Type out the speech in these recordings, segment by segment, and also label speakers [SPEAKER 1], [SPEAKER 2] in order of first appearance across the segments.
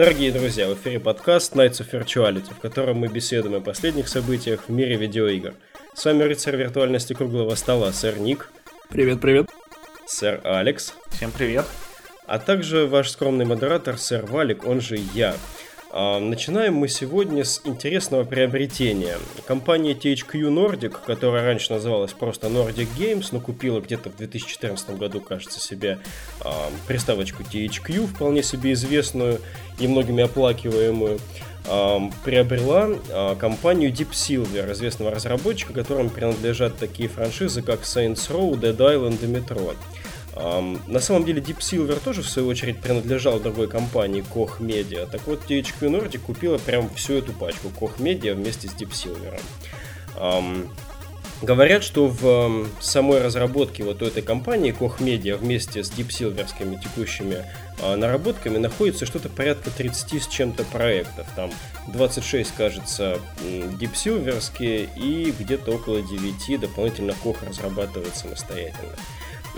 [SPEAKER 1] Дорогие друзья, в эфире подкаст Nights of Virtuality, в котором мы беседуем о последних событиях в мире видеоигр. С вами рыцарь виртуальности круглого стола, сэр Ник.
[SPEAKER 2] Привет, привет.
[SPEAKER 1] Сэр Алекс.
[SPEAKER 3] Всем привет.
[SPEAKER 1] А также ваш скромный модератор, сэр Валик, он же я. А, начинаем мы сегодня с интересного приобретения. Компания THQ Nordic, которая раньше называлась просто Nordic Games, но купила где-то в 2014 году, кажется, себе а, приставочку THQ, вполне себе известную и многими оплакиваемую, а, приобрела компанию Deep Silver, известного разработчика, которым принадлежат такие франшизы, как Saints Row, Dead Island и Metro. На самом деле Deep Silver тоже в свою очередь принадлежал другой компании Koch Media. Так вот, THQ Nordic купила прям всю эту пачку Koch Media вместе с Deep Silver. Говорят, что в самой разработке вот у этой компании Koch Media вместе с Deep Silverскими текущими а, наработками находится что-то порядка 30 с чем-то проектов. Там 26, кажется, Deep Silverские и где-то около 9 дополнительно Koch разрабатывает самостоятельно.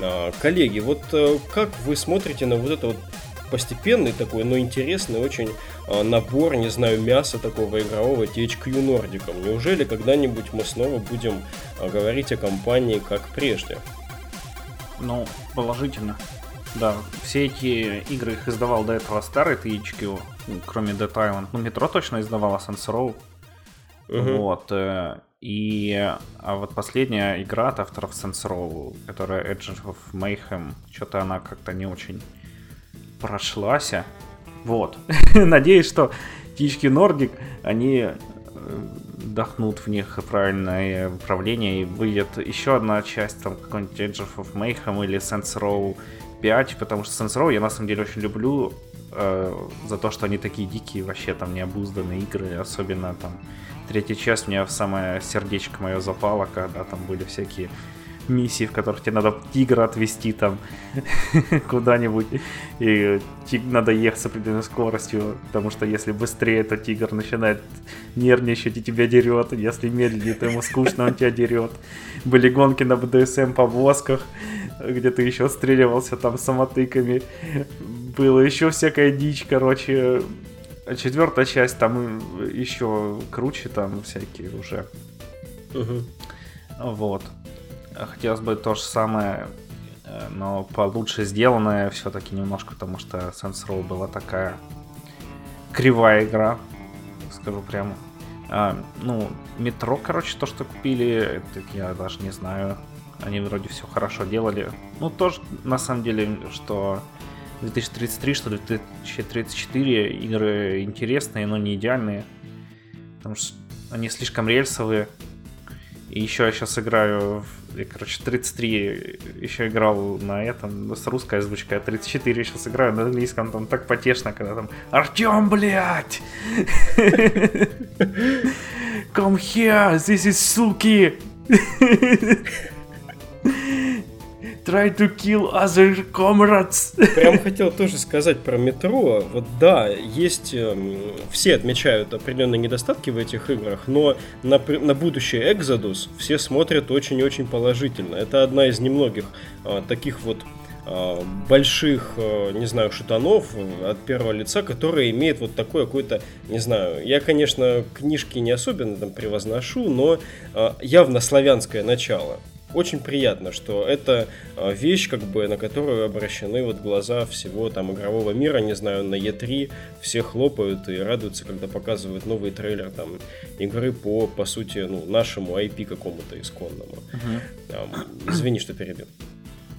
[SPEAKER 1] А, коллеги, вот э, как вы смотрите на вот это вот постепенный такой, но интересный очень а, набор, не знаю, мяса такого игрового THQ Nordic. Неужели когда-нибудь мы снова будем а, говорить о компании как прежде?
[SPEAKER 3] Ну, положительно. Да, все эти игры их издавал до этого старый THQ, кроме Dead Island. Ну, Метро точно издавала Saints Row. Угу. Вот. Э, и а вот последняя игра от авторов Saints Row, которая Edge of Mayhem, что-то она как-то не очень прошлась. Вот. Надеюсь, что птички Nordic, они э, вдохнут в них правильное управление и выйдет еще одна часть, там какой-нибудь Edge of Mayhem или Saints Row 5, потому что Saints Row я на самом деле очень люблю э, за то, что они такие дикие, вообще там необузданные игры, особенно там Третья часть мне в самое сердечко мое запало, когда там были всякие миссии, в которых тебе надо тигра отвести там куда-нибудь, и надо ехать с определенной скоростью, потому что если быстрее, то тигр начинает нервничать и тебя дерет, если медленнее, то ему скучно, он тебя дерет. Были гонки на БДСМ по восках, где ты еще стреливался там самотыками, было еще всякая дичь, короче, Четвертая часть там еще круче, там всякие уже. Угу. Вот. Хотелось бы то же самое, э, но получше сделанное все-таки немножко, потому что Saints Row была такая кривая игра, скажу прямо. А, ну, метро, короче, то, что купили, это я даже не знаю. Они вроде все хорошо делали. Ну, тоже, на самом деле, что 2033, что 2034 игры интересные, но не идеальные. Потому что они слишком рельсовые. И еще я сейчас играю в, я, короче, 33 еще играл на этом, с русской озвучкой, а 34 сейчас играю на английском, там так потешно, когда там Артем, блядь! Come here, this is суки! Try to kill other comrades.
[SPEAKER 1] Прям хотел тоже сказать про метро. Вот да, есть... Эм, все отмечают определенные недостатки в этих играх, но на, на будущий Exodus все смотрят очень и очень положительно. Это одна из немногих а, таких вот а, больших, а, не знаю, шутанов от первого лица, которые имеет вот такое какое-то, не знаю, я, конечно, книжки не особенно там превозношу, но явно славянское начало очень приятно, что это а, вещь, как бы, на которую обращены вот глаза всего там игрового мира, не знаю, на E3 все хлопают и радуются, когда показывают новый трейлер там игры по, по сути, ну, нашему IP какому-то исконному. Угу. Извини, что перебил.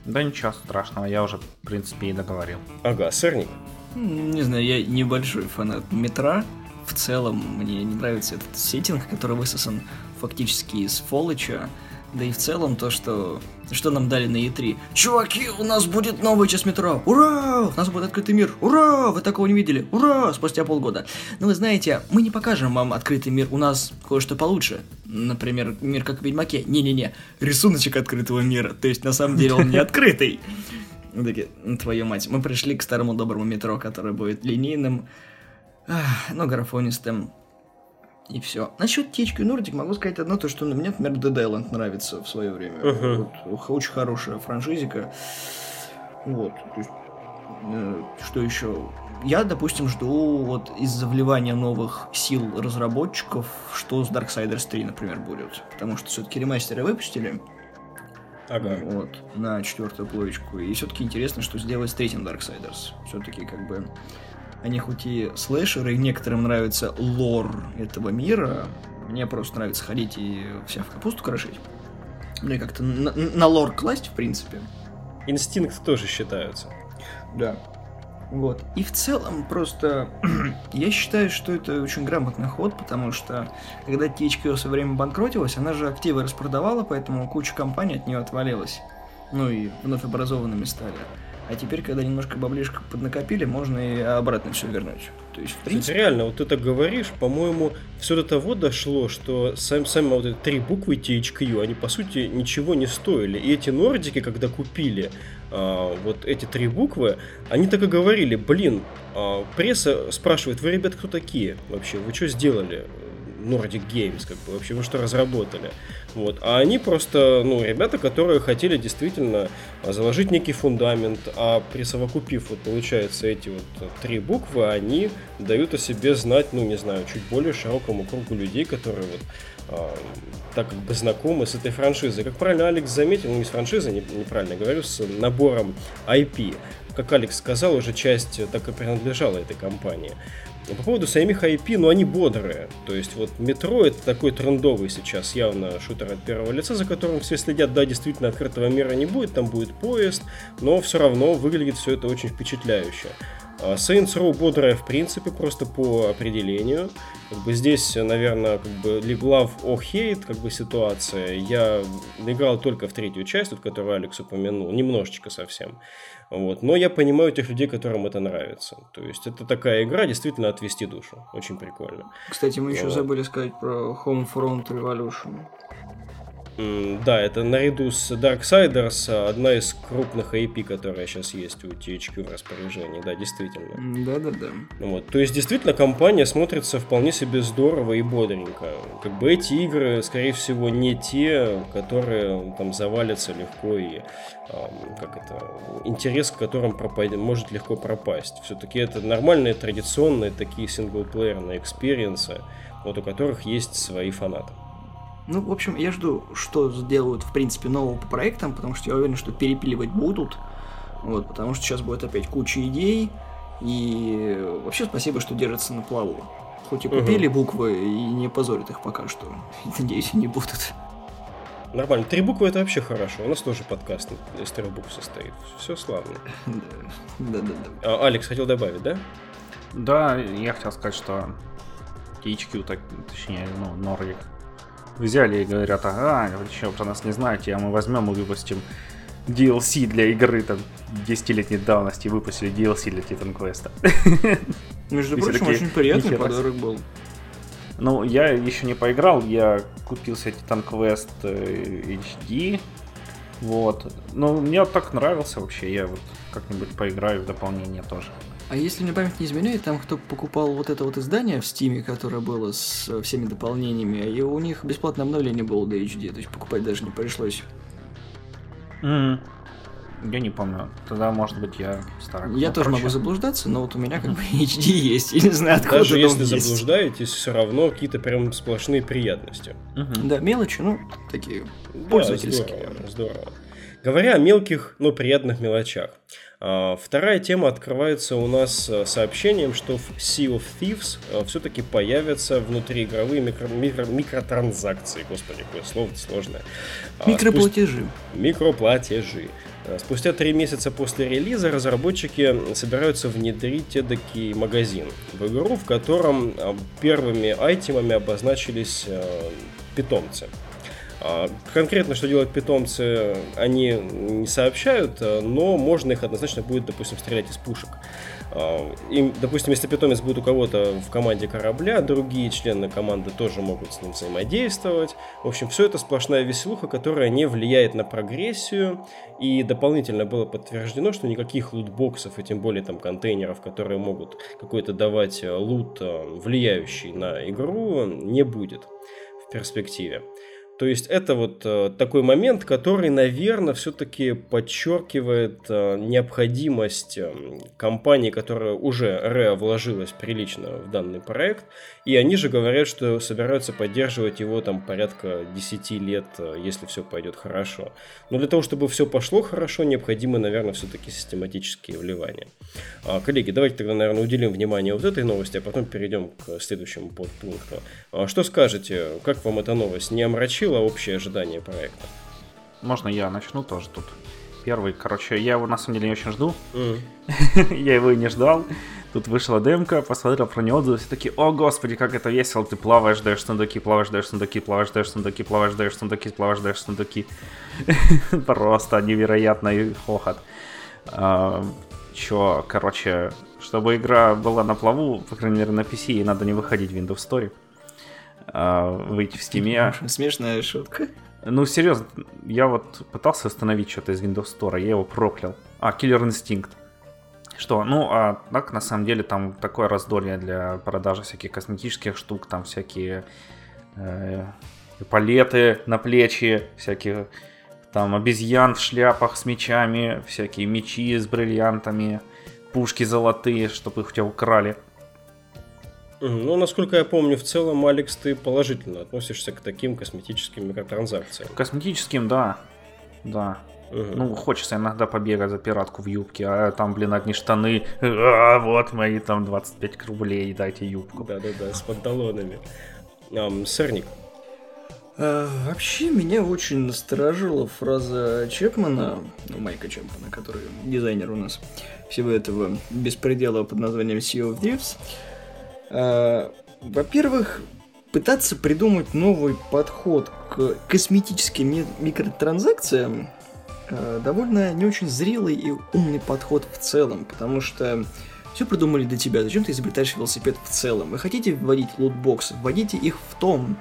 [SPEAKER 3] Да ничего страшного, я уже, в принципе, и договорил.
[SPEAKER 1] Ага, сырник.
[SPEAKER 2] Не знаю, я небольшой фанат метра. В целом, мне не нравится этот сеттинг, который высосан фактически из Фолыча. Да и в целом то, что... Что нам дали на E3? Чуваки, у нас будет новая часть метро! Ура! У нас будет открытый мир! Ура! Вы такого не видели! Ура! Спустя полгода. Но вы знаете, мы не покажем вам открытый мир, у нас кое-что получше. Например, мир как в Ведьмаке. Не-не-не, рисуночек открытого мира. То есть, на самом деле, он не открытый. Такие, твою мать, мы пришли к старому доброму метро, которое будет линейным, но графонистым, и все. Насчет THQ Nordic могу сказать одно, то что мне, например, Dead Island нравится в свое время. Uh-huh. Вот, очень хорошая франшизика. Вот. То есть, Э, что еще? Я, допустим, жду вот из-за вливания новых сил разработчиков, что с Darksiders 3, например, будет. Потому что все-таки ремастеры выпустили.
[SPEAKER 1] Ага.
[SPEAKER 2] Вот, на четвертую плоечку. И все-таки интересно, что сделать с третьим Darksiders. Все-таки как бы они хоть и слэшеры, и некоторым нравится лор этого мира. Мне просто нравится ходить и вся в капусту крошить. Мне как-то на, на лор класть, в принципе.
[SPEAKER 1] Инстинкт тоже считаются.
[SPEAKER 2] Да. Вот. И в целом просто я считаю, что это очень грамотный ход, потому что когда THQ со временем банкротилась, она же активы распродавала, поэтому куча компаний от нее отвалилась. Ну и вновь образованными стали. А теперь, когда немножко баблишка поднакопили, можно и обратно все вернуть. То есть, в принципе...
[SPEAKER 1] Кстати, реально, вот ты так говоришь, по-моему, все до того дошло, что сам, сами вот эти три буквы THQ, они, по сути, ничего не стоили. И эти нордики, когда купили а, вот эти три буквы, они так и говорили, блин, а, пресса спрашивает, вы, ребят, кто такие вообще? Вы что сделали? Nordic Games, как бы, вообще вы что разработали? Вот. А они просто, ну, ребята, которые хотели действительно заложить некий фундамент, а присовокупив, вот, получается, эти вот три буквы, они дают о себе знать, ну, не знаю, чуть более широкому кругу людей, которые вот а, так как бы знакомы с этой франшизой. Как правильно Алекс заметил, ну не с франшизой, неправильно говорю, с набором IP. Как Алекс сказал, уже часть так и принадлежала этой компании. По поводу самих IP, ну они бодрые. То есть вот метро это такой трендовый сейчас явно шутер от первого лица, за которым все следят. Да, действительно, открытого мира не будет, там будет поезд, но все равно выглядит все это очень впечатляюще. А Saints Row бодрая в принципе, просто по определению. Как бы здесь, наверное, как бы love or hate как бы ситуация. Я играл только в третью часть, вот, которую Алекс упомянул, немножечко совсем. Вот. Но я понимаю тех людей, которым это нравится. То есть это такая игра, действительно отвести душу. Очень прикольно.
[SPEAKER 2] Кстати, мы еще вот. забыли сказать про Homefront Revolution.
[SPEAKER 1] Да, это наряду с Darksiders одна из крупных IP, которая сейчас есть у THQ в распоряжении, да, действительно.
[SPEAKER 2] Да-да-да.
[SPEAKER 1] Вот. То есть, действительно, компания смотрится вполне себе здорово и бодренько. Как бы эти игры, скорее всего, не те, которые там завалятся легко и как это, интерес к которым пропадет, может легко пропасть. Все-таки это нормальные, традиционные такие синглплеерные experience ы, вот у которых есть свои фанаты.
[SPEAKER 2] Ну, в общем, я жду, что сделают, в принципе, нового по проектам, потому что я уверен, что перепиливать будут. Вот, потому что сейчас будет опять куча идей. И вообще спасибо, что держатся на плаву. Хоть и купили угу. буквы и не позорят их пока что. Надеюсь, не будут.
[SPEAKER 1] Нормально. Три буквы это вообще хорошо. У нас тоже подкаст из трех букв состоит. Все славно.
[SPEAKER 2] Да, да, да.
[SPEAKER 1] А, Алекс хотел добавить, да?
[SPEAKER 3] Да, я хотел сказать, что THQ, так, точнее, ну, Норвик, взяли и говорят, ага, вы еще про нас не знаете, а мы возьмем и выпустим DLC для игры там 10-летней давности выпустили DLC для Titan Quest.
[SPEAKER 2] Между прочим, очень приятный подарок был.
[SPEAKER 3] Ну, я еще не поиграл, я купил себе Titan Quest HD. Вот. Но мне так нравился вообще, я вот как-нибудь поиграю в дополнение тоже.
[SPEAKER 2] А если мне память не изменяет, там кто покупал вот это вот издание в Стиме, которое было с всеми дополнениями, и у них бесплатное обновление было до HD, то есть покупать даже не пришлось.
[SPEAKER 3] Mm. Я не помню. Тогда, может быть, я старый.
[SPEAKER 2] Я тоже могу заблуждаться, но вот у меня как бы HD есть. Я не знаю, откуда
[SPEAKER 1] Даже если есть. заблуждаетесь, все равно какие-то прям сплошные приятности.
[SPEAKER 2] Угу. Да, мелочи, ну, такие да, пользовательские.
[SPEAKER 1] Здорово, здорово. Говоря о мелких, но приятных мелочах. А, вторая тема открывается у нас э, сообщением, что в Sea of Thieves э, все-таки появятся внутриигровые микро, микро, микротранзакции. Господи, какое слово сложное.
[SPEAKER 2] А, Микроплатежи. Спусть...
[SPEAKER 1] Микроплатежи. Э, спустя три месяца после релиза разработчики собираются внедрить эдакий магазин в игру, в котором первыми айтемами обозначились питомцы. А, конкретно, что делают питомцы, они не сообщают, э, но можно их однозначно будет, допустим, стрелять из пушек. А, и, допустим, если питомец будет у кого-то в команде корабля, другие члены команды тоже могут с ним взаимодействовать. В общем, все это сплошная веселуха, которая не влияет на прогрессию. И дополнительно было подтверждено, что никаких лутбоксов, и тем более там контейнеров, которые могут какой-то давать э, лут, э, влияющий на игру, не будет в перспективе. То есть это вот э, такой момент, который, наверное, все-таки подчеркивает э, необходимость э, компании, которая уже РЭА вложилась прилично в данный проект, и они же говорят, что собираются поддерживать его там порядка 10 лет, э, если все пойдет хорошо. Но для того, чтобы все пошло хорошо, необходимо, наверное, все-таки систематические вливания. А, коллеги, давайте тогда, наверное, уделим внимание вот этой новости, а потом перейдем к следующему подпункту. А, что скажете, как вам эта новость? Не омрачила превысило общее ожидание проекта.
[SPEAKER 3] Можно я начну тоже тут? Первый, короче, я его на самом деле не очень жду. Mm. я его и не ждал. Тут вышла демка, посмотрел про нее отзывы, все такие, о господи, как это весело, ты плаваешь, даешь сундуки, плаваешь, даешь сундуки, плаваешь, даешь сундуки, плаваешь, даешь сундуки, плаваешь, даешь сундуки. Просто невероятный хохот. А, чё, короче, чтобы игра была на плаву, по крайней мере на PC, ей надо не выходить в Windows Store выйти в стиме.
[SPEAKER 2] Смешная шутка.
[SPEAKER 3] Ну, серьезно, я вот пытался остановить что-то из Windows Store, я его проклял. А, Killer Instinct. Что? Ну, а так, на самом деле, там такое раздолье для продажи всяких косметических штук, там всякие э, палеты на плечи, всякие там обезьян в шляпах с мечами, всякие мечи с бриллиантами, пушки золотые, чтобы их у тебя украли.
[SPEAKER 1] Ну, насколько я помню, в целом, Алекс, ты положительно относишься к таким косметическим микротранзакциям.
[SPEAKER 3] Косметическим, да. Да. Угу. Ну, хочется иногда побегать за пиратку в юбке, а там, блин, одни штаны. А, вот мои там 25 рублей, дайте юбку.
[SPEAKER 1] Да-да-да, с панталонами. Um, сырник.
[SPEAKER 2] А, вообще, меня очень насторожила фраза Чепмана, ну, Майка Чепмана, который дизайнер у нас всего этого беспредела под названием Sea of Thieves. Э, во-первых, пытаться придумать новый подход к косметическим микротранзакциям э, довольно не очень зрелый и умный подход в целом, потому что все придумали для тебя, зачем ты изобретаешь велосипед в целом? Вы хотите вводить лутбоксы, вводите их в том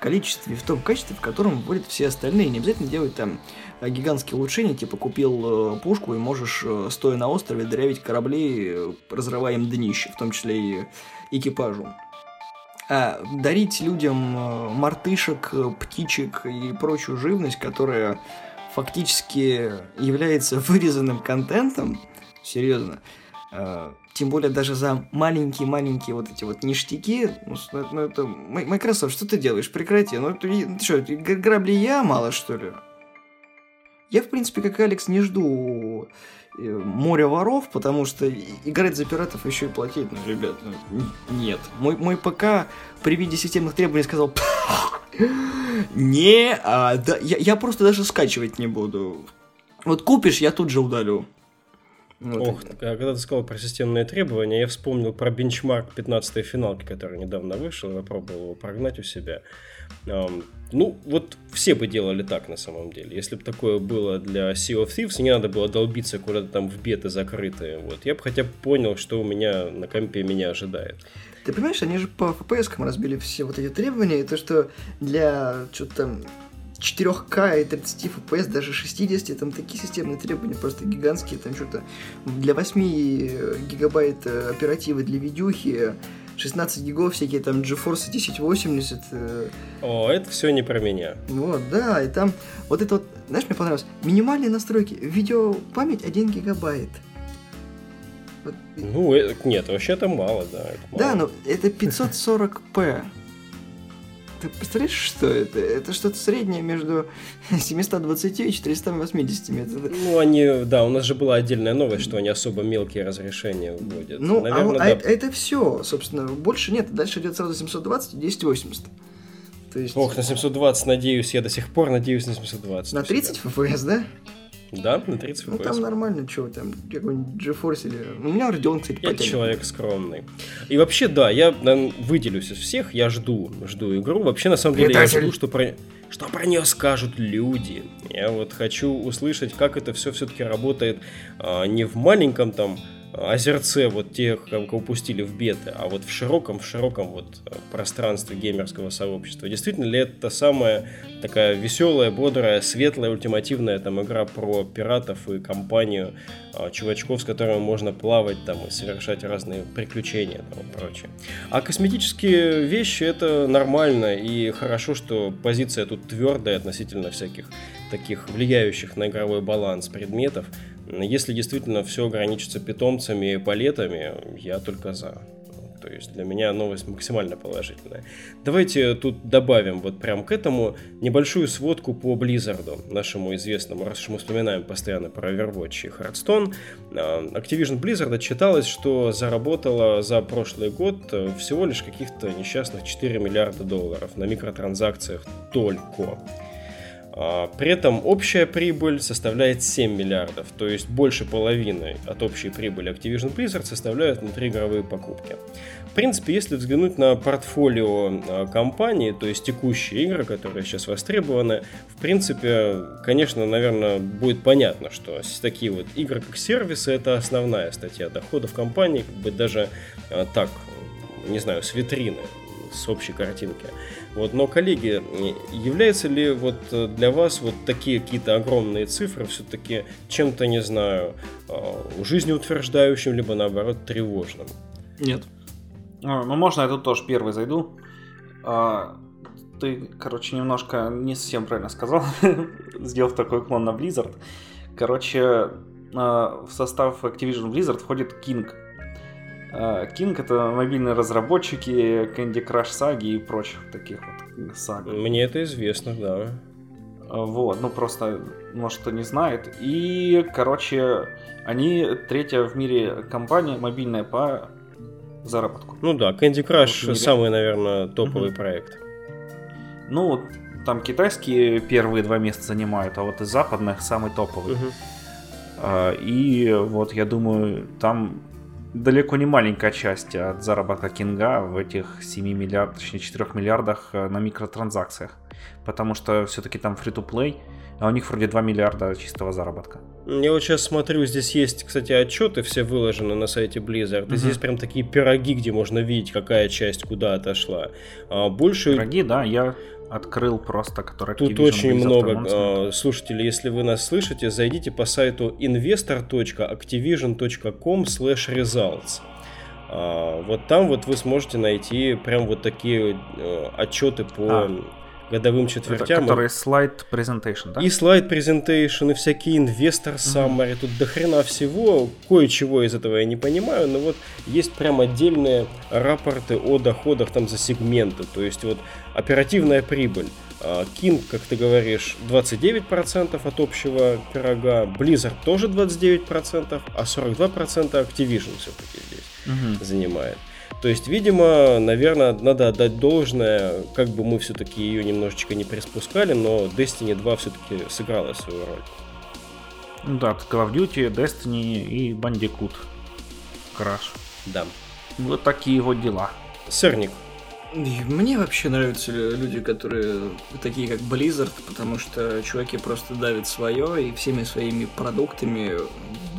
[SPEAKER 2] количестве, в том качестве, в котором вводят все остальные. Не обязательно делать там э, гигантские улучшения, типа купил пушку и можешь, стоя на острове, дырявить корабли, разрывая им днище, в том числе и экипажу. А дарить людям э, мартышек, птичек и прочую живность, которая фактически является вырезанным контентом, серьезно, э, тем более даже за маленькие-маленькие вот эти вот ништяки, ну, ну это, Microsoft, что ты делаешь? Прекрати, ну ты, ты что, грабли я мало, что ли? Я, в принципе, как Алекс, не жду море воров, потому что играть за пиратов еще и платить, ну, ребят, ну, нет. Мой, мой ПК при виде системных требований сказал, не, а, да, я, я просто даже скачивать не буду. Вот купишь, я тут же удалю.
[SPEAKER 1] Вот Ох, это. когда ты сказал про системные требования, я вспомнил про бенчмарк 15-й финалки, который недавно вышел, я пробовал его прогнать у себя. Ну, вот все бы делали так на самом деле. Если бы такое было для Sea of Thieves, не надо было долбиться куда-то там в беты закрытые. Вот. Я бы хотя бы понял, что у меня на компе меня ожидает.
[SPEAKER 2] Ты понимаешь, они же по FPS разбили все вот эти требования, и то, что для что-то там 4К и 30 FPS, даже 60, там такие системные требования просто гигантские, там что-то для 8 гигабайт оперативы для видюхи, 16 гигов, всякие там GeForce 1080. Э...
[SPEAKER 1] О, это все не про меня.
[SPEAKER 2] Вот, да, и там вот это вот, знаешь, мне понравилось, минимальные настройки, видеопамять 1 гигабайт.
[SPEAKER 1] Вот. Ну, э, нет, вообще это мало, да.
[SPEAKER 2] Мало. Да, но это 540p. Ты представляешь, что это? Это что-то среднее между 720 и 480 метров.
[SPEAKER 1] Ну, они, да, у нас же была отдельная новость, что они особо мелкие разрешения вводят.
[SPEAKER 2] Ну, а Наверное, а, да. а это все, собственно, больше нет. Дальше идет сразу 720 и 1080.
[SPEAKER 1] То есть... Ох, на 720 надеюсь, я до сих пор надеюсь на 720.
[SPEAKER 2] На 30 FPS, да?
[SPEAKER 1] Да, на 30 FPS.
[SPEAKER 2] Ну, там нормально, что там, какой-нибудь GeForce или... У меня Radeon, кстати,
[SPEAKER 1] Я потянет. человек скромный. И вообще, да, я наверное, выделюсь из всех, я жду, жду игру. Вообще, на самом деле, я жду, что про, что про нее скажут люди. Я вот хочу услышать, как это все все-таки работает а, не в маленьком там озерце вот тех, кого упустили в беты, а вот в широком, в широком вот пространстве геймерского сообщества. Действительно ли это самая такая веселая, бодрая, светлая, ультимативная там игра про пиратов и компанию а, чувачков, с которыми можно плавать там и совершать разные приключения там, и прочее. А косметические вещи это нормально и хорошо, что позиция тут твердая относительно всяких таких влияющих на игровой баланс предметов. Если действительно все ограничится питомцами и палетами, я только за. То есть для меня новость максимально положительная. Давайте тут добавим вот прям к этому небольшую сводку по Blizzard, нашему известному, раз уж мы вспоминаем постоянно про Overwatch и Hearthstone. А, Activision Blizzard отчиталась, что заработала за прошлый год всего лишь каких-то несчастных 4 миллиарда долларов на микротранзакциях только. А, при этом общая прибыль составляет 7 миллиардов, то есть больше половины от общей прибыли Activision Blizzard составляют внутриигровые покупки. В принципе, если взглянуть на портфолио а, компании, то есть текущие игры, которые сейчас востребованы, в принципе, конечно, наверное, будет понятно, что такие вот игры как сервисы это основная статья доходов компании, как бы даже а, так, не знаю, с витрины, с общей картинки. Вот, но, коллеги, являются ли вот э, для вас вот такие какие-то огромные цифры все-таки чем-то, не знаю, а, жизнеутверждающим, либо наоборот тревожным?
[SPEAKER 2] Нет.
[SPEAKER 3] А, ну, можно я тут тоже первый зайду. А, ты, короче, немножко не совсем правильно сказал, сделав такой клон на Blizzard. Короче, в состав Activision Blizzard входит King, King это мобильные разработчики Candy Crush саги и прочих таких вот саг.
[SPEAKER 1] Мне это известно, да.
[SPEAKER 3] Вот, ну просто, может, кто не знает. И, короче, они третья в мире компания мобильная по заработку.
[SPEAKER 1] Ну да, Candy Crush вот самый, наверное, топовый угу. проект.
[SPEAKER 3] Ну, там китайские первые два места занимают, а вот из западных самый топовый. Угу. И вот я думаю, там далеко не маленькая часть от заработка Кинга в этих 7 миллиардах, точнее 4 миллиардах на микротранзакциях. Потому что все-таки там free-to-play, а у них вроде 2 миллиарда чистого заработка.
[SPEAKER 1] Я вот сейчас смотрю, здесь есть, кстати, отчеты все выложены на сайте Blizzard. И здесь прям такие пироги, где можно видеть, какая часть куда отошла. А больше...
[SPEAKER 3] Пироги, да, я открыл просто, который
[SPEAKER 1] Тут очень много э, слушателей. Если вы нас слышите, зайдите по сайту investor.activision.com results. А, вот там вот вы сможете найти прям вот такие э, отчеты по а годовым четвертям.
[SPEAKER 3] Это, которые слайд презентейшн, да?
[SPEAKER 1] И слайд презентейшн, и всякие инвестор summary. Mm-hmm. Тут дохрена всего. Кое-чего из этого я не понимаю, но вот есть прям отдельные рапорты о доходах там за сегменты. То есть вот оперативная прибыль. King, как ты говоришь, 29% от общего пирога, Blizzard тоже 29%, а 42% Activision все-таки здесь угу. занимает. То есть, видимо, наверное, надо отдать должное, как бы мы все-таки ее немножечко не приспускали, но Destiny 2 все-таки сыграла свою роль.
[SPEAKER 3] Ну да, Call of Duty, Destiny и Bandicoot Crash.
[SPEAKER 1] Да.
[SPEAKER 3] Вот такие вот дела.
[SPEAKER 1] Сырник,
[SPEAKER 2] мне вообще нравятся люди, которые такие как Blizzard, потому что чуваки просто давят свое и всеми своими продуктами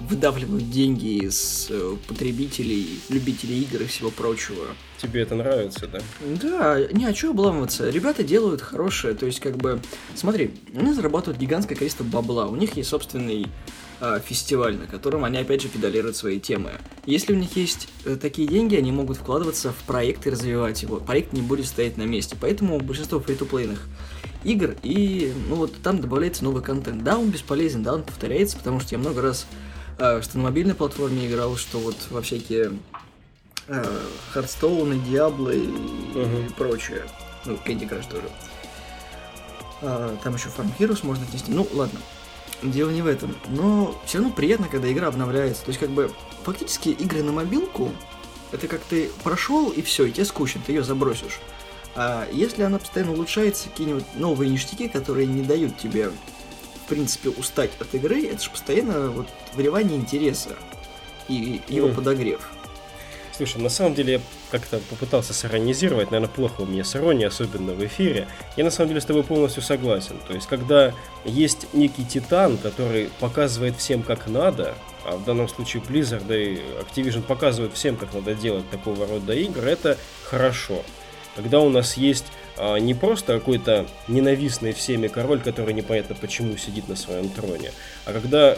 [SPEAKER 2] выдавливают деньги из э, потребителей, любителей игр и всего прочего.
[SPEAKER 1] Тебе это нравится, да?
[SPEAKER 2] Да, не, а что обламываться? Ребята делают хорошее, то есть как бы... Смотри, они зарабатывают гигантское количество бабла, у них есть собственный э, фестиваль, на котором они опять же педалируют свои темы. Если у них есть э, такие деньги, они могут вкладываться в проект и развивать его. Проект не будет стоять на месте, поэтому большинство фри-то-плейных игр и ну вот там добавляется новый контент. Да, он бесполезен, да, он повторяется, потому что я много раз что на мобильной платформе играл, что вот во всякие э, Hearthstone, Diablo и, прочее. Ну, Candy Crush тоже. А, там еще Farm Heroes можно отнести. Ну, ладно. Дело не в этом. Но все равно приятно, когда игра обновляется. То есть, как бы, фактически игры на мобилку, это как ты прошел и все, и тебе скучно, ты ее забросишь. А если она постоянно улучшается, какие-нибудь новые ништяки, которые не дают тебе в принципе, устать от игры, это же постоянно вот вливание интереса и его mm. подогрев.
[SPEAKER 1] Слушай, на самом деле я как-то попытался сиронизировать, наверное, плохо у меня с иронией, особенно в эфире. Я на самом деле с тобой полностью согласен. То есть, когда есть некий титан, который показывает всем, как надо, а в данном случае Blizzard и Activision показывают всем, как надо делать такого рода игры, это хорошо. Когда у нас есть а, не просто какой-то ненавистный всеми король, который непонятно почему сидит на своем троне, а когда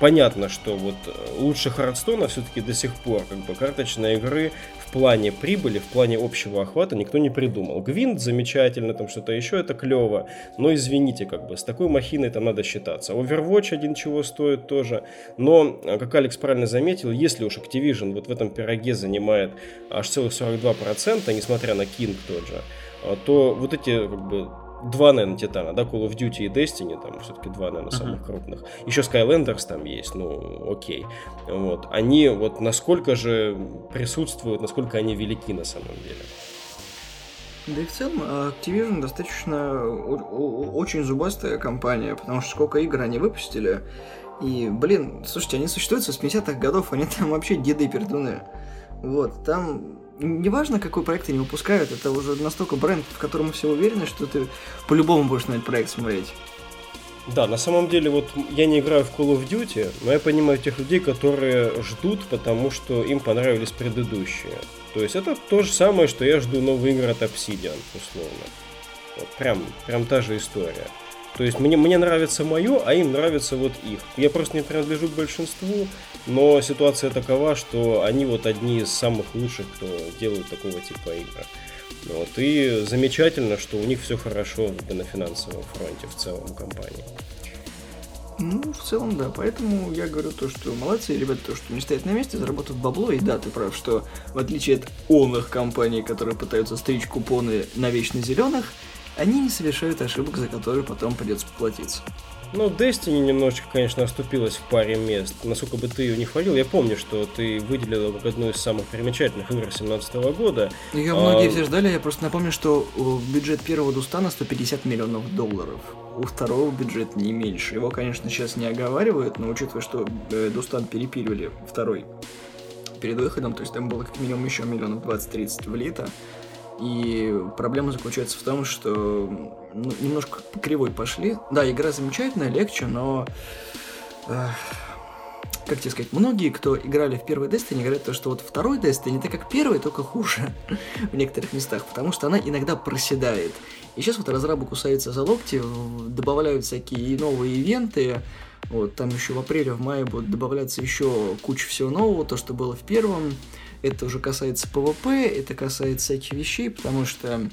[SPEAKER 1] понятно, что вот лучше Хардстона все-таки до сих пор как бы карточной игры в плане прибыли, в плане общего охвата никто не придумал. Гвинт замечательно, там что-то еще это клево, но извините, как бы с такой махиной там надо считаться. Overwatch один чего стоит тоже, но, как Алекс правильно заметил, если уж Activision вот в этом пироге занимает аж целых 42%, несмотря на King тот же, то вот эти как бы два, наверное, Титана, да, Call of Duty и Destiny, там все-таки два, наверное, самых uh-huh. крупных. Еще Skylanders там есть, ну, окей. Вот. Они вот насколько же присутствуют, насколько они велики на самом деле.
[SPEAKER 2] Да и в целом Activision достаточно очень зубастая компания, потому что сколько игр они выпустили. И, блин, слушайте, они существуют с 80-х годов, они там вообще деды пердуны. Вот, там неважно, какой проект они выпускают, это уже настолько бренд, в котором все уверены, что ты по-любому будешь на этот проект смотреть.
[SPEAKER 1] Да, на самом деле, вот я не играю в Call of Duty, но я понимаю тех людей, которые ждут, потому что им понравились предыдущие. То есть это то же самое, что я жду новые игры от Obsidian, условно. Вот прям, прям та же история. То есть мне, мне нравится мое, а им нравится вот их. Я просто не принадлежу к большинству, но ситуация такова, что они вот одни из самых лучших, кто делают такого типа игры. Вот, и замечательно, что у них все хорошо на финансовом фронте в целом компании.
[SPEAKER 2] Ну, в целом, да. Поэтому я говорю то, что молодцы ребята, то, что не стоят на месте, заработают бабло. И да, ты прав, что в отличие от онных компаний, которые пытаются стричь купоны на вечно зеленых, они не совершают ошибок, за которые потом придется поплатиться.
[SPEAKER 1] Ну, Destiny немножечко, конечно, оступилась в паре мест. Насколько бы ты ее не хвалил, я помню, что ты выделил как одну из самых примечательных игр 2017 года.
[SPEAKER 2] Ее а... многие все ждали, я просто напомню, что бюджет первого Дустана 150 миллионов долларов. У второго бюджет не меньше. Его, конечно, сейчас не оговаривают, но учитывая, что э, Дустан перепиливали второй перед выходом, то есть там было как минимум еще миллионов 20-30 влито, и проблема заключается в том, что ну, немножко по кривой пошли. Да, игра замечательная, легче, но... Э, как тебе сказать, многие, кто играли в первый Destiny, говорят то, что вот второй Destiny это как первый, только хуже в некоторых местах, потому что она иногда проседает. И сейчас вот разрабы кусаются за локти, добавляют всякие новые ивенты, вот, там еще в апреле, в мае будут добавляться еще куча всего нового, то, что было в первом. Это уже касается PvP, это касается всяких вещей, потому что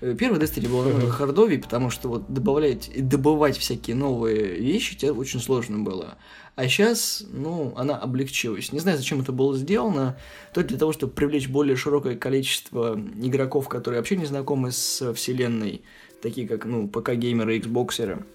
[SPEAKER 2] э, Первый Destiny был намного uh-huh. хардовей, потому что вот добавлять и добывать всякие новые вещи тебе очень сложно было. А сейчас, ну, она облегчилась. Не знаю, зачем это было сделано. То для того, чтобы привлечь более широкое количество игроков, которые вообще не знакомы с вселенной, такие как, ну, ПК-геймеры Xbox еры.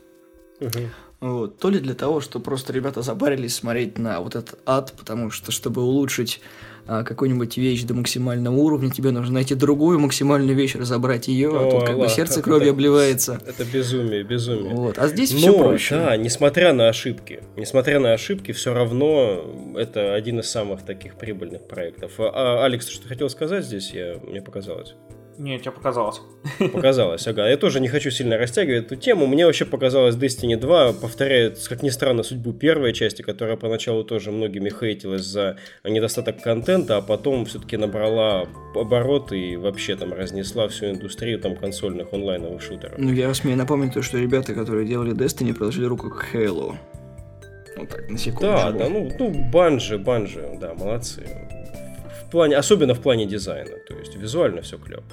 [SPEAKER 2] Uh-huh. Вот. То ли для того, что просто ребята забарились смотреть на вот этот ад, потому что, чтобы улучшить а, какую-нибудь вещь до максимального уровня, тебе нужно найти другую максимальную вещь, разобрать ее, а тут как ладно, бы сердце кровью обливается.
[SPEAKER 1] Это безумие, безумие.
[SPEAKER 2] Вот. А здесь все проще.
[SPEAKER 1] Да, несмотря на ошибки, несмотря на ошибки, все равно это один из самых таких прибыльных проектов. А, Алекс, что ты хотел сказать здесь? Я, мне показалось.
[SPEAKER 3] Не, тебе показалось.
[SPEAKER 1] Показалось, ага. Я тоже не хочу сильно растягивать эту тему. Мне вообще показалось Destiny 2 повторяет, как ни странно, судьбу первой части, которая поначалу тоже многими хейтилась за недостаток контента, а потом все-таки набрала обороты и вообще там разнесла всю индустрию там консольных онлайновых шутеров.
[SPEAKER 2] Ну, я смею напомнить то, что ребята, которые делали Destiny, продолжили руку к Halo.
[SPEAKER 1] Вот так, на секунду. Да, да, ну, ну, банжи, банжи, да, молодцы плане, особенно в плане дизайна, то есть визуально все клево.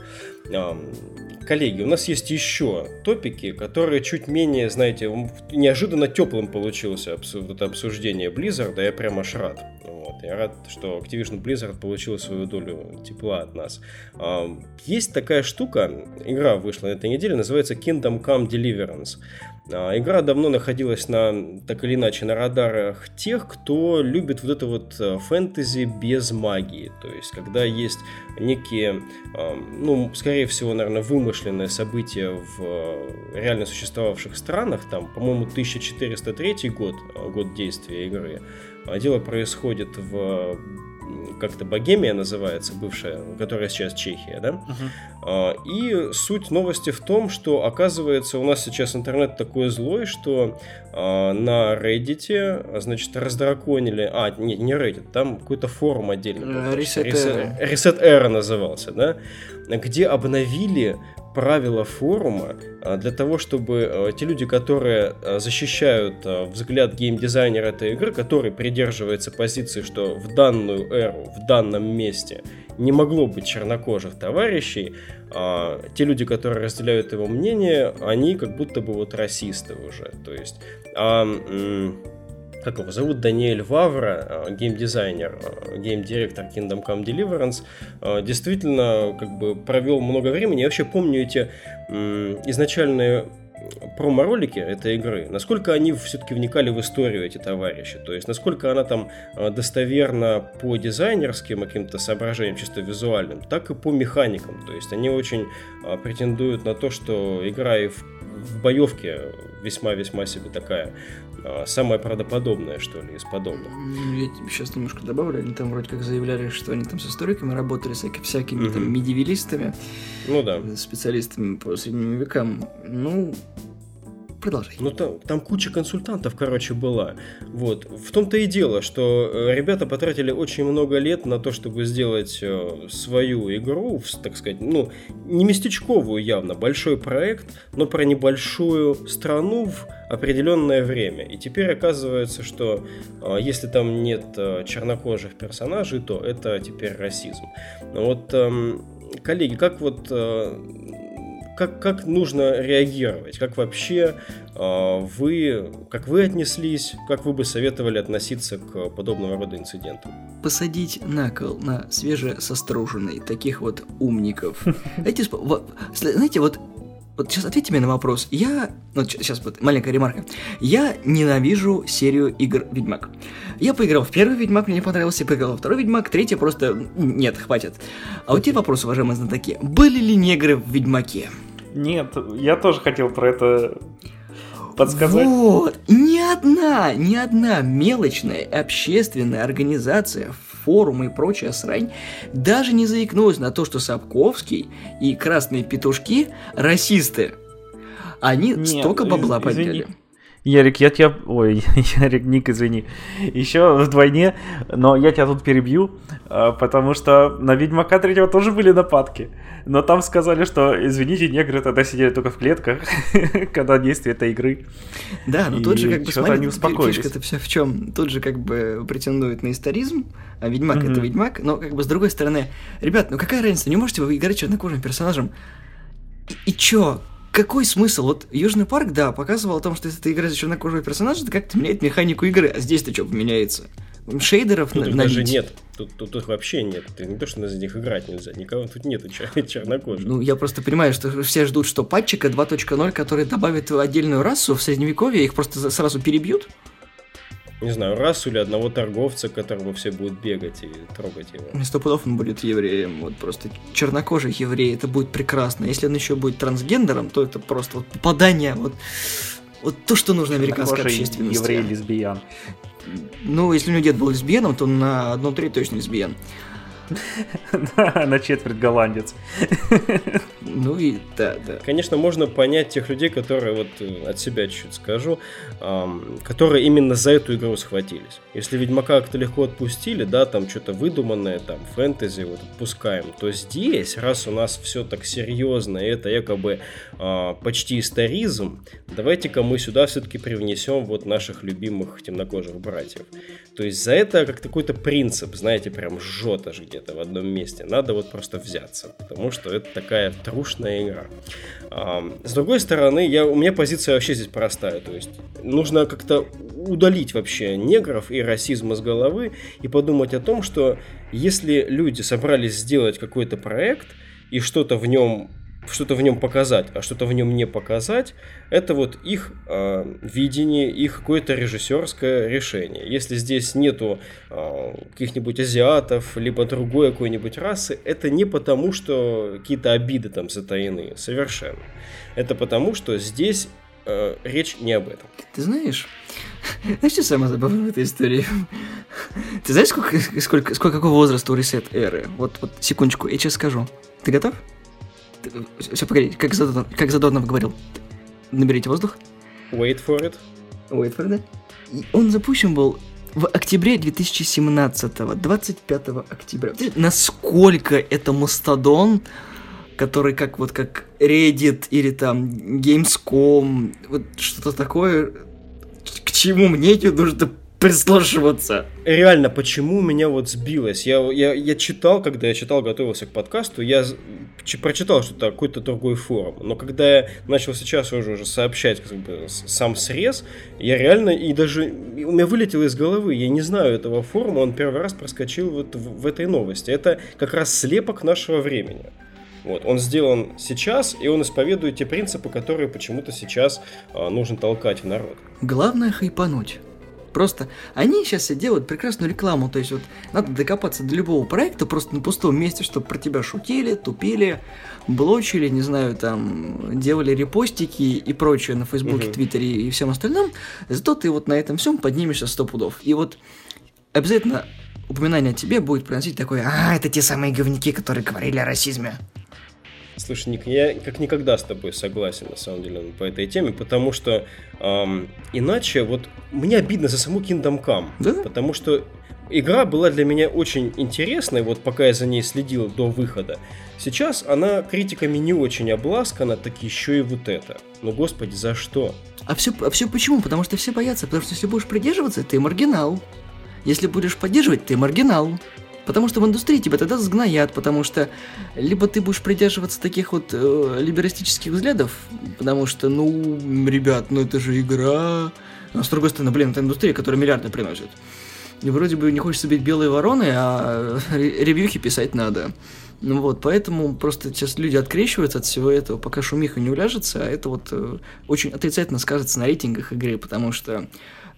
[SPEAKER 1] Коллеги, у нас есть еще топики, которые чуть менее, знаете, неожиданно теплым получилось это обсуждение Blizzard, я прям аж рад. Вот, я рад, что Activision Blizzard получил свою долю тепла от нас. Есть такая штука, игра вышла на этой неделе, называется Kingdom Come Deliverance. А, игра давно находилась на, так или иначе, на радарах тех, кто любит вот это вот э, фэнтези без магии. То есть, когда есть некие, ну, скорее всего, наверное, вымышленные события в э, реально существовавших странах. Там, по-моему, 1403 год, э, год действия игры. А дело происходит в как-то Богемия называется, бывшая, которая сейчас Чехия, да? Uh-huh. И суть новости в том, что, оказывается, у нас сейчас интернет такой злой, что на Reddit, значит, раздраконили... А, нет, не Reddit, там какой-то форум отдельный.
[SPEAKER 2] Reset Era.
[SPEAKER 1] Reset Era назывался, да? Где обновили правила форума а, для того, чтобы а, те люди, которые а, защищают взгляд геймдизайнера этой игры, который придерживается позиции, что в данную эру, в данном месте не могло быть чернокожих товарищей, те люди, которые разделяют его мнение, они как будто бы вот расисты уже. То есть как его зовут, Даниэль Вавра, э, геймдизайнер, э, геймдиректор Kingdom Come Deliverance, э, действительно как бы провел много времени. Я вообще помню эти изначальные промо-ролики этой игры, насколько они все-таки вникали в историю, эти товарищи, то есть насколько она там достоверна по дизайнерским каким-то соображениям, чисто визуальным, так и по механикам, то есть они очень претендуют на то, что игра и в, в боевке весьма-весьма себе такая а, самое правдоподобное, что ли, из подобных.
[SPEAKER 2] Я сейчас немножко добавлю. Они там вроде как заявляли, что они там с историками работали, всякими, всякими угу. там медиевалистами.
[SPEAKER 1] Ну да.
[SPEAKER 2] Специалистами по средним векам. Ну, Продолжай.
[SPEAKER 1] Ну, там, там куча консультантов, короче, была. Вот. В том-то и дело, что э, ребята потратили очень много лет на то, чтобы сделать э, свою игру, так сказать, ну, не местечковую явно, большой проект, но про небольшую страну в определенное время. И теперь оказывается, что э, если там нет чернокожих персонажей, то это теперь расизм. Вот, эм, коллеги, как вот как, как нужно реагировать, как вообще э, вы, как вы отнеслись, как вы бы советовали относиться к подобного рода инцидентам?
[SPEAKER 2] Посадить на кол на свежесоструженный таких вот умников. Эти, знаете, вот вот сейчас ответьте мне на вопрос. Я... Вот сейчас вот маленькая ремарка. Я ненавижу серию игр Ведьмак. Я поиграл в первый Ведьмак, мне не понравился, поиграл во второй Ведьмак, третий просто... Нет, хватит. А вот те вопросы, уважаемые знатоки. Были ли негры в Ведьмаке?
[SPEAKER 3] Нет, я тоже хотел про это подсказать.
[SPEAKER 2] Вот, ни одна, ни одна мелочная общественная организация, форум и прочая срань даже не заикнулась на то, что Сапковский и Красные Петушки расисты. Они Нет, столько бабла из- подняли. Извини.
[SPEAKER 3] Ярик, я тебя... Ой, Ярик, Ник, извини. Еще вдвойне, но я тебя тут перебью, а, потому что на Ведьмака третьего тоже были нападки. Но там сказали, что, извините, негры тогда сидели только в клетках, когда действие этой игры.
[SPEAKER 2] Да, но тут же как бы смотри, они успокоились. фишка это все в чем? Тут же как бы претендует на историзм, а Ведьмак mm-hmm. это Ведьмак, но как бы с другой стороны, ребят, ну какая разница, не можете вы играть чернокожим персонажем? И, и чё? Какой смысл? Вот Южный парк, да, показывал о том, что если ты играешь за чернокожего персонажа, это как-то меняет механику игры, а здесь-то что поменяется? Шейдеров
[SPEAKER 1] тут на, даже нет. Тут, тут, тут вообще нет. Это не то, что за них играть нельзя. Никого тут нету чер- чернокожих.
[SPEAKER 2] Ну, я просто понимаю, что все ждут, что патчика 2.0, который добавит отдельную расу в средневековье, их просто сразу перебьют
[SPEAKER 1] не знаю, расу или одного торговца, к которому все будут бегать и трогать его.
[SPEAKER 2] Сто пудов он будет евреем, вот просто чернокожий еврей, это будет прекрасно. Если он еще будет трансгендером, то это просто вот попадание, вот, вот то, что нужно американской общественности.
[SPEAKER 3] еврей-лесбиян.
[SPEAKER 2] Ну, если у него дед был лесбияном, то на одну треть точно лесбиян.
[SPEAKER 3] На четверть голландец.
[SPEAKER 2] Ну и да, да.
[SPEAKER 1] Конечно, можно понять тех людей, которые, вот э, от себя чуть-чуть скажу, которые именно за эту игру схватились. Если Ведьмака как-то легко отпустили, да, там что-то выдуманное, там, фэнтези, вот отпускаем, то здесь, раз у нас все так серьезно, и это якобы а, почти историзм, давайте-ка мы сюда все-таки привнесем вот наших любимых темнокожих братьев. То есть за это как какой-то принцип, знаете, прям жжет аж где-то в одном месте. Надо вот просто взяться, потому что это такая трушная игра. С другой стороны, я, у меня позиция вообще здесь простая. То есть нужно как-то удалить вообще негров и расизм из головы и подумать о том, что если люди собрались сделать какой-то проект и что-то в нем что-то в нем показать, а что-то в нем не показать, это вот их э, видение, их какое-то режиссерское решение. Если здесь нету э, каких-нибудь азиатов, либо другой какой-нибудь расы, это не потому, что какие-то обиды там затаены, совершенно. Это потому, что здесь э, речь не об этом.
[SPEAKER 2] Ты знаешь, знаешь, что самое забавное в этой истории? Ты знаешь, сколько, сколько, сколько какого возраста у Reset эры? Вот, вот, секундочку, я сейчас скажу. Ты готов? Все, погоди, как Задорнов, как Задорнов говорил. Наберите воздух.
[SPEAKER 1] Wait for it.
[SPEAKER 2] Wait for it. И он запущен был в октябре 2017, 25 октября. Насколько это мастодон, который как вот как Reddit или там Gamescom, вот что-то такое, к чему мнению нужно прислушиваться.
[SPEAKER 1] Реально, почему меня вот сбилось? Я, я, я читал, когда я читал, готовился к подкасту, я прочитал, что это какой-то другой форум. Но когда я начал сейчас уже, уже сообщать как бы, сам срез, я реально, и даже у меня вылетело из головы, я не знаю этого форума, он первый раз проскочил вот в, в этой новости. Это как раз слепок нашего времени. Вот, он сделан сейчас, и он исповедует те принципы, которые почему-то сейчас а, нужно толкать в народ.
[SPEAKER 2] Главное хайпануть. Просто они сейчас все делают прекрасную рекламу, то есть вот надо докопаться до любого проекта просто на пустом месте, чтобы про тебя шутили, тупили, блочили, не знаю, там, делали репостики и прочее на Фейсбуке, угу. Твиттере и всем остальном, зато ты вот на этом всем поднимешься сто пудов. И вот обязательно упоминание о тебе будет приносить такое, а, это те самые говнюки, которые говорили о расизме.
[SPEAKER 1] Слушай, Ник, я как никогда с тобой согласен, на самом деле, по этой теме, потому что эм, иначе вот мне обидно за саму Kingdom Come, да? потому что игра была для меня очень интересной, вот пока я за ней следил до выхода. Сейчас она критиками не очень обласкана, так еще и вот это. Ну, господи, за что?
[SPEAKER 2] А все, а все почему? Потому что все боятся, потому что если будешь придерживаться, ты маргинал. Если будешь поддерживать, ты маргинал. Потому что в индустрии тебя тогда сгноят, потому что либо ты будешь придерживаться таких вот э, либерастических взглядов, потому что, ну, ребят, ну это же игра. А с другой стороны, блин, это индустрия, которая миллиарды приносит. И вроде бы не хочется быть белые вороны, а ревьюхи писать надо. Ну вот, поэтому просто сейчас люди открещиваются от всего этого, пока шумиха не уляжется, а это вот э, очень отрицательно скажется на рейтингах игры, потому что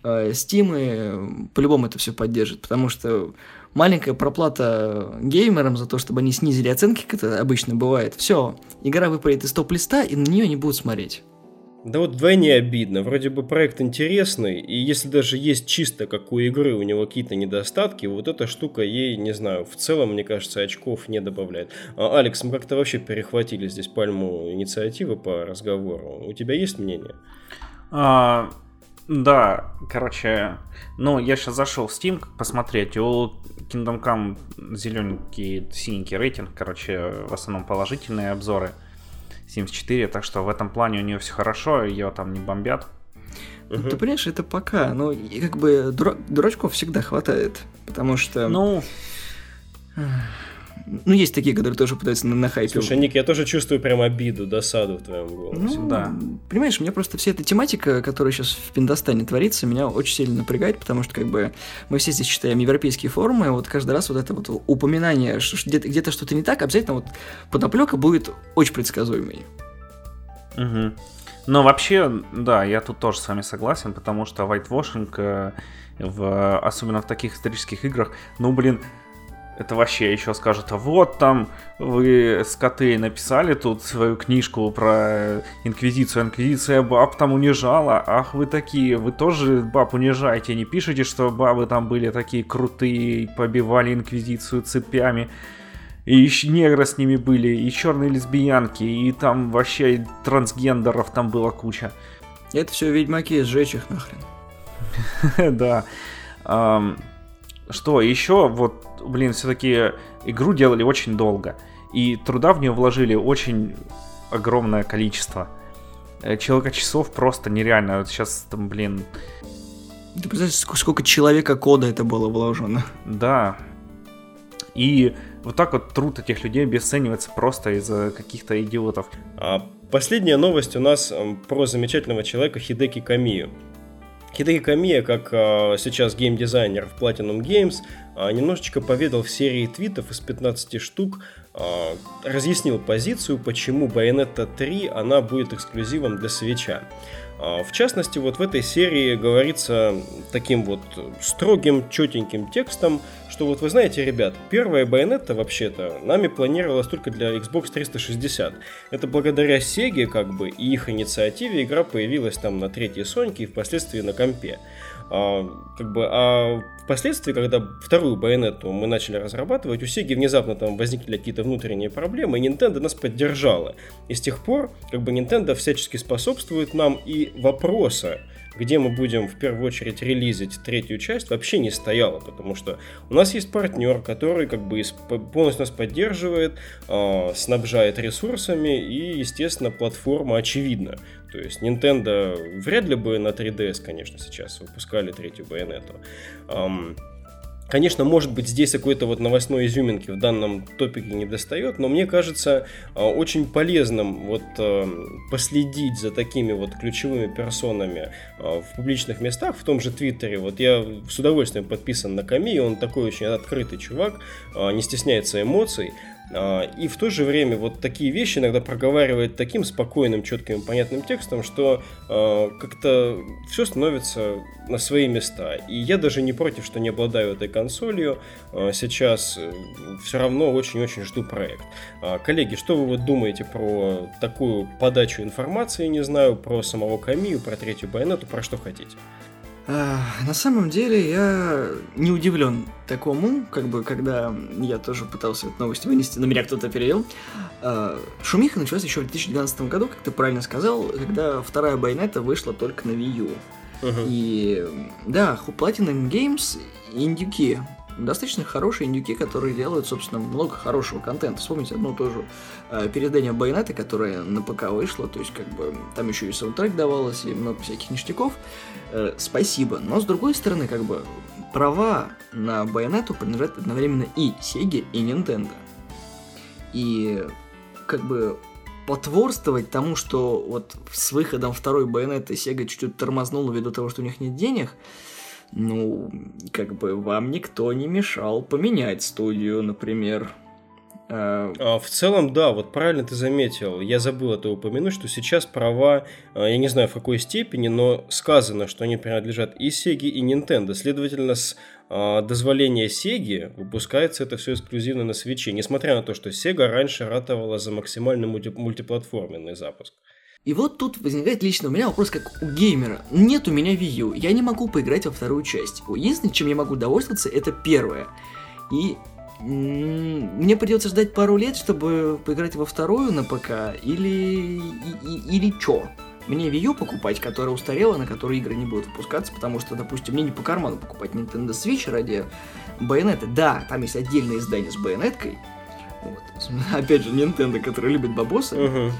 [SPEAKER 2] э, Steam э, по-любому это все поддержит, потому что маленькая проплата геймерам за то, чтобы они снизили оценки, как это обычно бывает. Все, игра выпадет из топ-листа, и на нее не будут смотреть.
[SPEAKER 1] Да вот вдвойне обидно. Вроде бы проект интересный, и если даже есть чисто как у игры у него какие-то недостатки, вот эта штука ей, не знаю, в целом, мне кажется, очков не добавляет. А, Алекс, мы как-то вообще перехватили здесь пальму инициативы по разговору. У тебя есть мнение?
[SPEAKER 3] А, да, короче, ну, я сейчас зашел в Steam посмотреть, у Kingdom Come зелененький, синенький рейтинг, короче, в основном положительные обзоры. 74, так что в этом плане у нее все хорошо, ее там не бомбят.
[SPEAKER 2] Ну, ты понимаешь, это пока, ну, и как бы дура- дурачков всегда хватает, потому что...
[SPEAKER 3] Ну...
[SPEAKER 2] Ну, есть такие, которые тоже пытаются на, на хайпе.
[SPEAKER 1] Слушай, Ник, я тоже чувствую прям обиду, досаду в твоем голосе.
[SPEAKER 2] Ну, да. Понимаешь, мне просто вся эта тематика, которая сейчас в Пиндостане творится, меня очень сильно напрягает, потому что как бы мы все здесь читаем европейские форумы, и вот каждый раз вот это вот упоминание, что где-то, где что-то не так, обязательно вот подоплека будет очень предсказуемой.
[SPEAKER 3] Угу. Но вообще, да, я тут тоже с вами согласен, потому что whitewashing, э, в, особенно в таких исторических играх, ну, блин, это вообще еще скажут, а вот там вы скоты написали тут свою книжку про инквизицию, инквизиция баб там унижала, ах вы такие, вы тоже баб унижаете, не пишете, что бабы там были такие крутые, побивали инквизицию цепями, и еще негры с ними были, и черные лесбиянки, и там вообще трансгендеров там была куча.
[SPEAKER 2] Это все ведьмаки, сжечь их нахрен.
[SPEAKER 3] Да. Что еще, вот, блин, все-таки игру делали очень долго. И труда в нее вложили очень огромное количество. Э, человека часов просто нереально. Вот сейчас там, блин...
[SPEAKER 2] Ты представляешь, сколько человека кода это было вложено?
[SPEAKER 3] Да. И вот так вот труд этих людей обесценивается просто из-за каких-то идиотов.
[SPEAKER 1] А последняя новость у нас про замечательного человека Хидеки Камию. Хидеки Камия, как а, сейчас геймдизайнер в Platinum Games, немножечко поведал в серии твитов из 15 штук, а, разъяснил позицию, почему Bayonetta 3 она будет эксклюзивом для свеча. А, в частности, вот в этой серии говорится таким вот строгим, четеньким текстом, что вот вы знаете, ребят, первая байонета вообще-то нами планировалась только для Xbox 360. Это благодаря Sega как бы и их инициативе игра появилась там на третьей Соньке и впоследствии на компе. А, как бы, а впоследствии, когда вторую байонету мы начали разрабатывать, у Sega внезапно там возникли какие-то внутренние проблемы, и Nintendo нас поддержала. И с тех пор, как бы, Nintendo всячески способствует нам, и вопроса, где мы будем в первую очередь релизить третью часть, вообще не стояло, потому что у нас есть партнер, который как бы полностью нас поддерживает, э, снабжает ресурсами и, естественно, платформа очевидна. То есть Nintendo вряд ли бы на 3DS, конечно, сейчас выпускали третью байонету. Конечно, может быть, здесь какой-то вот новостной изюминки в данном топике не достает, но мне кажется а, очень полезным вот а, последить за такими вот ключевыми персонами а, в публичных местах, в том же Твиттере. Вот я с удовольствием подписан на Ками, он такой очень открытый чувак, не стесняется эмоций. А, и в то же время вот такие вещи иногда проговаривает таким спокойным, четким, понятным текстом, что э, как-то все становится на свои места. И я даже не против, что не обладаю этой консолью. Э, сейчас все равно очень-очень жду проект. Э, коллеги, что вы вот думаете про такую подачу информации, не знаю, про самого Камию, про третью байонету, про что хотите?
[SPEAKER 2] На самом деле я не удивлен такому, как бы, когда я тоже пытался эту новость вынести, но меня кто-то перевел. А, шумиха началась еще в 2012 году, как ты правильно сказал, когда вторая байонета вышла только на Wii U. Uh-huh. И да, Platinum Games индюки достаточно хорошие индюки, которые делают, собственно, много хорошего контента. Вспомните одно тоже э, переиздание Байонета, которое на ПК вышло, то есть, как бы, там еще и саундтрек давалось, и много всяких ништяков. Э, спасибо. Но, с другой стороны, как бы, права на Байонету принадлежат одновременно и Sega, и Nintendo. И, как бы, потворствовать тому, что вот с выходом второй Байонеты Sega чуть-чуть тормознула ввиду того, что у них нет денег, ну, как бы вам никто не мешал поменять студию, например.
[SPEAKER 1] А, а... В целом, да, вот правильно ты заметил. Я забыл это упомянуть, что сейчас права, а, я не знаю в какой степени, но сказано, что они принадлежат и Sega, и Nintendo. Следовательно, с а, дозволения Sega выпускается это все эксклюзивно на свече, несмотря на то, что Sega раньше ратовала за максимальный мультиплатформенный запуск.
[SPEAKER 2] И вот тут возникает лично у меня вопрос как у геймера. Нет у меня Wii U, я не могу поиграть во вторую часть. Единственное, чем я могу довольствоваться, это первое. И мне придется ждать пару лет, чтобы поиграть во вторую на ПК, или... или чё? Мне Wii U покупать, которая устарела, на которой игры не будут выпускаться, потому что, допустим, мне не по карману покупать Nintendo Switch ради байонеты. Да, там есть отдельное издание с байонеткой. Вот. Опять же, Nintendo, который любит бабосы. Uh-huh.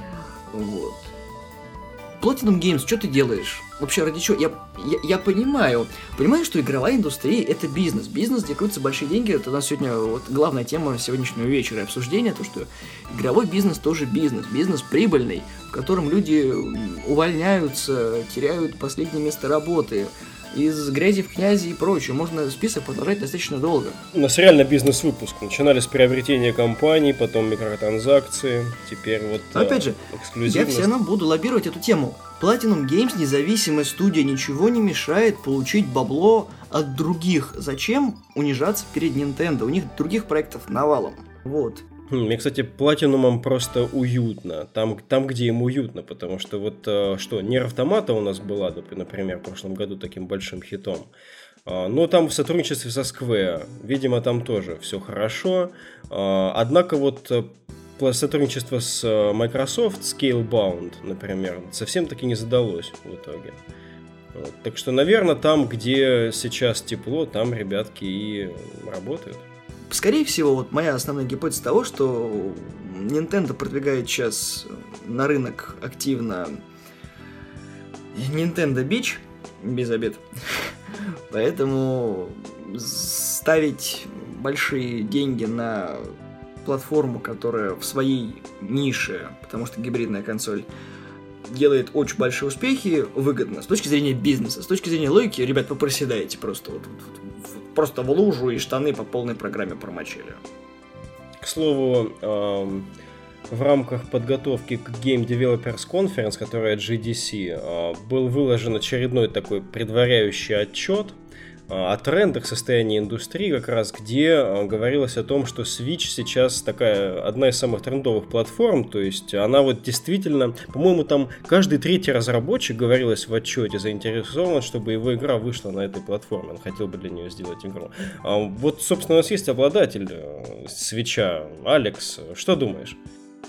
[SPEAKER 2] Вот. Platinum Games, что ты делаешь? Вообще, ради чего? Я, я, я понимаю. Понимаю, что игровая индустрия – это бизнес. Бизнес, где крутятся большие деньги. Это у нас сегодня вот главная тема сегодняшнего вечера обсуждения, то, что игровой бизнес тоже бизнес. Бизнес прибыльный, в котором люди увольняются, теряют последнее место работы, из грязи в князи и прочее. Можно список продолжать достаточно долго.
[SPEAKER 1] У нас реально бизнес-выпуск. Начинали с приобретения компаний, потом микротранзакции, теперь вот
[SPEAKER 2] Опять же, я все равно буду лоббировать эту тему. Platinum Games независимая студия ничего не мешает получить бабло от других. Зачем унижаться перед Nintendo? У них других проектов навалом. Вот.
[SPEAKER 1] Мне, кстати, платинумом просто уютно. Там, там, где им уютно, потому что вот э, что, Нер Автомата у нас была, например, в прошлом году таким большим хитом. А, но там в сотрудничестве со Square, видимо, там тоже все хорошо. А, однако вот э, сотрудничество с э, Microsoft, Scalebound, например, совсем таки не задалось в итоге. Так что, наверное, там, где сейчас тепло, там ребятки и работают.
[SPEAKER 2] Скорее всего, вот моя основная гипотеза того, что Nintendo продвигает сейчас на рынок активно Nintendo Beach, без обед. Поэтому ставить большие деньги на платформу, которая в своей нише, потому что гибридная консоль, делает очень большие успехи, выгодно. С точки зрения бизнеса, с точки зрения логики, ребят, вы проседаете просто. Вот, вот, просто в лужу и штаны по полной программе промочили.
[SPEAKER 1] К слову, эм, в рамках подготовки к Game Developers Conference, которая GDC, а, был выложен очередной такой предваряющий отчет – о трендах состояния индустрии, как раз где а, говорилось о том, что Switch сейчас такая одна из самых трендовых платформ, то есть она вот действительно, по-моему, там каждый третий разработчик, говорилось в отчете, заинтересован, чтобы его игра вышла на этой платформе, он хотел бы для нее сделать игру. А вот, собственно, у нас есть обладатель свеча, Алекс, что думаешь?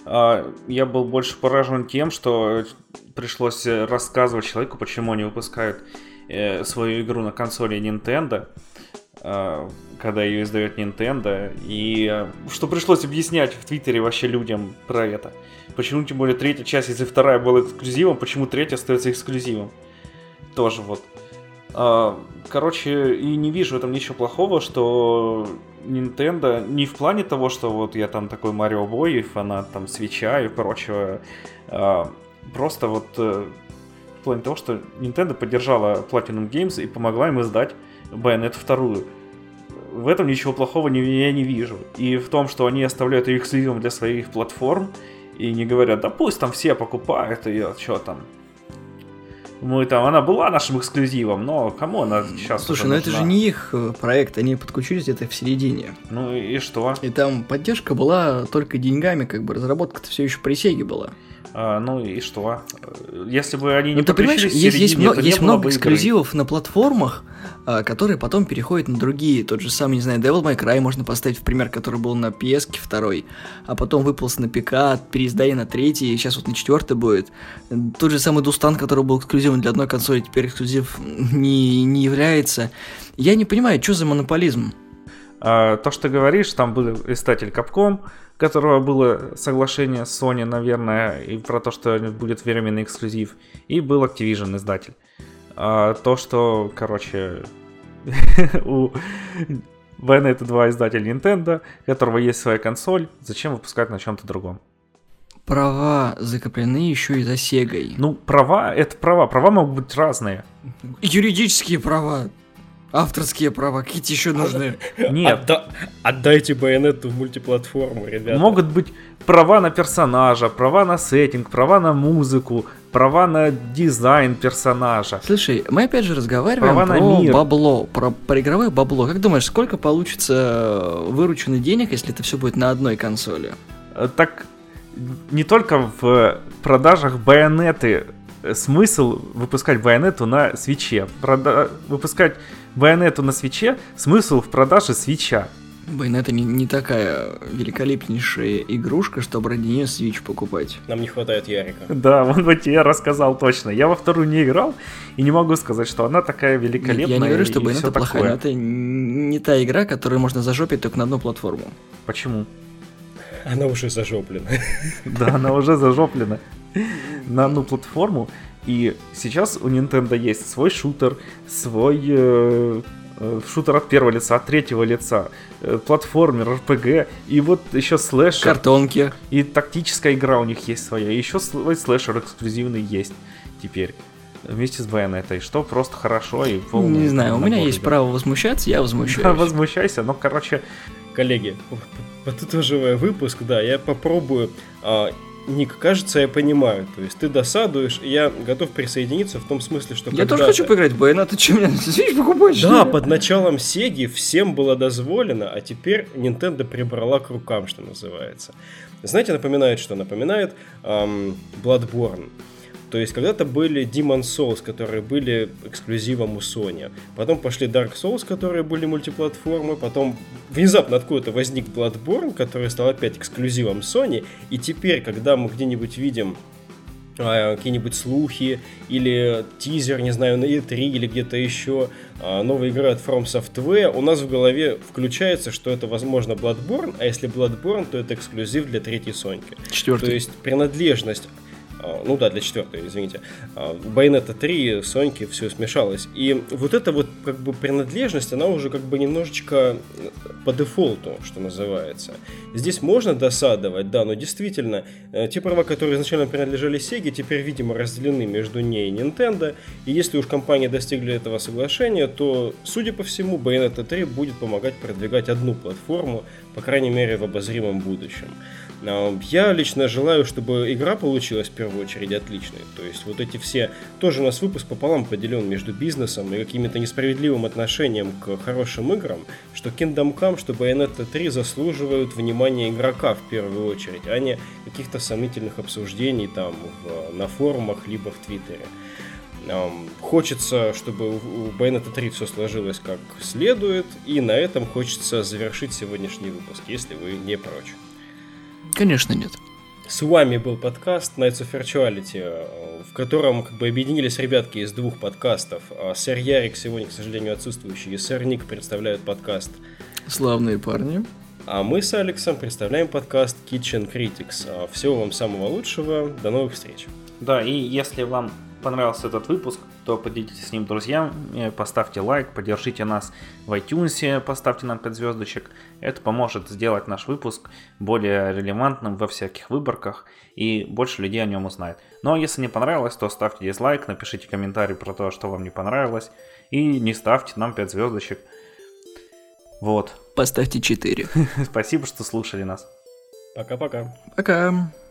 [SPEAKER 3] Я был больше поражен тем, что пришлось рассказывать человеку, почему они выпускают э, свою игру на консоли Nintendo, э, когда ее издает Nintendo, и э, что пришлось объяснять в Твиттере вообще людям про это. Почему, тем более, третья часть, если вторая была эксклюзивом, почему третья остается эксклюзивом? Тоже вот. Э, короче, и не вижу в этом ничего плохого, что Nintendo не в плане того, что вот я там такой Марио Бой, фанат там свеча и прочего, а просто вот плане того, что Nintendo поддержала Platinum Games и помогла им издать Bayonetta 2. В этом ничего плохого не, я не вижу. И в том, что они оставляют ее эксклюзивом для своих платформ и не говорят, да пусть там все покупают ее, что там, мы там, она была нашим эксклюзивом, но кому она сейчас
[SPEAKER 2] Слушай, ну это же не их э, проект, они подключились где-то в середине.
[SPEAKER 3] Ну и что?
[SPEAKER 2] И там поддержка была только деньгами, как бы разработка-то все еще при Сеге была.
[SPEAKER 3] А, ну и что? Если бы они не
[SPEAKER 2] ну, ты понимаешь, есть, середине, есть, много, есть много эксклюзивов игры. на платформах, а, которые потом переходят на другие. Тот же самый, не знаю, Devil May Cry можно поставить в пример, который был на PS второй, а потом выполз на ПК, переиздали на третий, и сейчас вот на четвертый будет. Тот же самый Дустан, который был эксклюзивом для одной консоли, теперь эксклюзив не, не является. Я не понимаю, что за монополизм?
[SPEAKER 3] А, то, что ты говоришь, там был издатель Capcom, которого было соглашение с Sony, наверное, и про то, что будет временный эксклюзив, и был Activision издатель. А то, что, короче, у Bayonetta 2 издатель Nintendo, у которого есть своя консоль, зачем выпускать на чем-то другом?
[SPEAKER 2] Права закреплены еще и за Сегой.
[SPEAKER 3] Ну, права — это права. Права могут быть разные.
[SPEAKER 2] Юридические права. Авторские права, какие еще нужны?
[SPEAKER 3] Нет.
[SPEAKER 1] Отда- отдайте байонету в мультиплатформу, ребята.
[SPEAKER 3] Могут быть права на персонажа, права на сеттинг, права на музыку, права на дизайн персонажа.
[SPEAKER 2] Слушай, мы опять же разговариваем права про на мир. бабло, про, про игровое бабло. Как думаешь, сколько получится вырученных денег, если это все будет на одной консоли?
[SPEAKER 3] Э, так не только в продажах байонеты смысл выпускать байонету на свече. Прода... Выпускать байонету на свече смысл в продаже свеча.
[SPEAKER 2] Байонета не, не такая великолепнейшая игрушка, чтобы ради нее свич покупать.
[SPEAKER 1] Нам не хватает Ярика.
[SPEAKER 3] Да, он вот тебе рассказал точно. Я во вторую не играл и не могу сказать, что она такая великолепная.
[SPEAKER 2] Нет, я не говорю, что Байонета плохая, такое. но это не та игра, которую можно зажопить только на одну платформу.
[SPEAKER 3] Почему?
[SPEAKER 1] Она уже зажоплена.
[SPEAKER 3] Да, она уже зажоплена на одну платформу. И сейчас у Nintendo есть свой шутер, свой э, э, шутер от первого лица, от третьего лица, э, платформер, RPG, и вот еще слэшер.
[SPEAKER 2] Картонки.
[SPEAKER 3] И тактическая игра у них есть своя, и еще свой слэшер эксклюзивный есть теперь вместе с Байонетой, что просто хорошо и
[SPEAKER 2] полный. Не знаю, у меня есть право возмущаться, я возмущаюсь. Да,
[SPEAKER 3] возмущайся, но, короче...
[SPEAKER 1] Коллеги, подытоживая выпуск, да, я попробую а, Ник, кажется, я понимаю. То есть ты досадуешь, и я готов присоединиться в том смысле, что
[SPEAKER 2] Я тоже хочу поиграть в Bayonetta, ты что, меня Switch покупаешь?
[SPEAKER 1] Да, под началом Сеги всем было дозволено, а теперь Nintendo прибрала к рукам, что называется. Знаете, напоминает что? Напоминает эм, Bloodborne. То есть когда-то были Demon Souls, которые были эксклюзивом у Sony. Потом пошли Dark Souls, которые были мультиплатформы. Потом внезапно откуда-то возник Bloodborne, который стал опять эксклюзивом Sony. И теперь, когда мы где-нибудь видим а, какие-нибудь слухи или тизер, не знаю, на E3 или где-то еще а, новая игра от From Software, у нас в голове включается, что это, возможно, Bloodborne, а если Bloodborne, то это эксклюзив для третьей Соньки.
[SPEAKER 2] Четвертый.
[SPEAKER 1] То есть принадлежность ну да, для четвертой, извините, у Bayonetta 3, Соньки, все смешалось. И вот эта вот как бы принадлежность, она уже как бы немножечко по дефолту, что называется. Здесь можно досадовать, да, но действительно, э, те права, которые изначально принадлежали Sega, теперь, видимо, разделены между ней и Nintendo. И если уж компании достигли этого соглашения, то, судя по всему, Bayonetta 3 будет помогать продвигать одну платформу, по крайней мере, в обозримом будущем. А, я лично желаю, чтобы игра получилась в первую очередь отличной. То есть вот эти все... Тоже у нас выпуск пополам поделен между бизнесом и каким-то несправедливым отношением к хорошим играм, что Kingdom Come, что Bayonetta 3 заслуживают внимания игрока в первую очередь, а не каких-то сомнительных обсуждений там в, на форумах либо в Твиттере. Хочется, чтобы у Bayonetta 3 все сложилось как следует, и на этом хочется завершить сегодняшний выпуск, если вы не прочь.
[SPEAKER 2] Конечно, нет.
[SPEAKER 1] С вами был подкаст Nights of Virtuality, в котором как бы объединились ребятки из двух подкастов. А сэр Ярик сегодня, к сожалению, отсутствующий, и сэр Ник представляют подкаст
[SPEAKER 2] Славные парни.
[SPEAKER 1] А мы с Алексом представляем подкаст Kitchen Critics. А всего вам самого лучшего. До новых встреч.
[SPEAKER 3] Да, и если вам понравился этот выпуск, то поделитесь с ним друзьям, поставьте лайк, поддержите нас в iTunes, поставьте нам 5 звездочек. Это поможет сделать наш выпуск более релевантным во всяких выборках и больше людей о нем узнает. Но ну, а если не понравилось, то ставьте дизлайк, напишите комментарий про то, что вам не понравилось, и не ставьте нам 5 звездочек. Вот.
[SPEAKER 2] Поставьте 4.
[SPEAKER 3] Спасибо, что слушали нас.
[SPEAKER 1] Пока-пока.
[SPEAKER 2] Пока. -пока. Пока.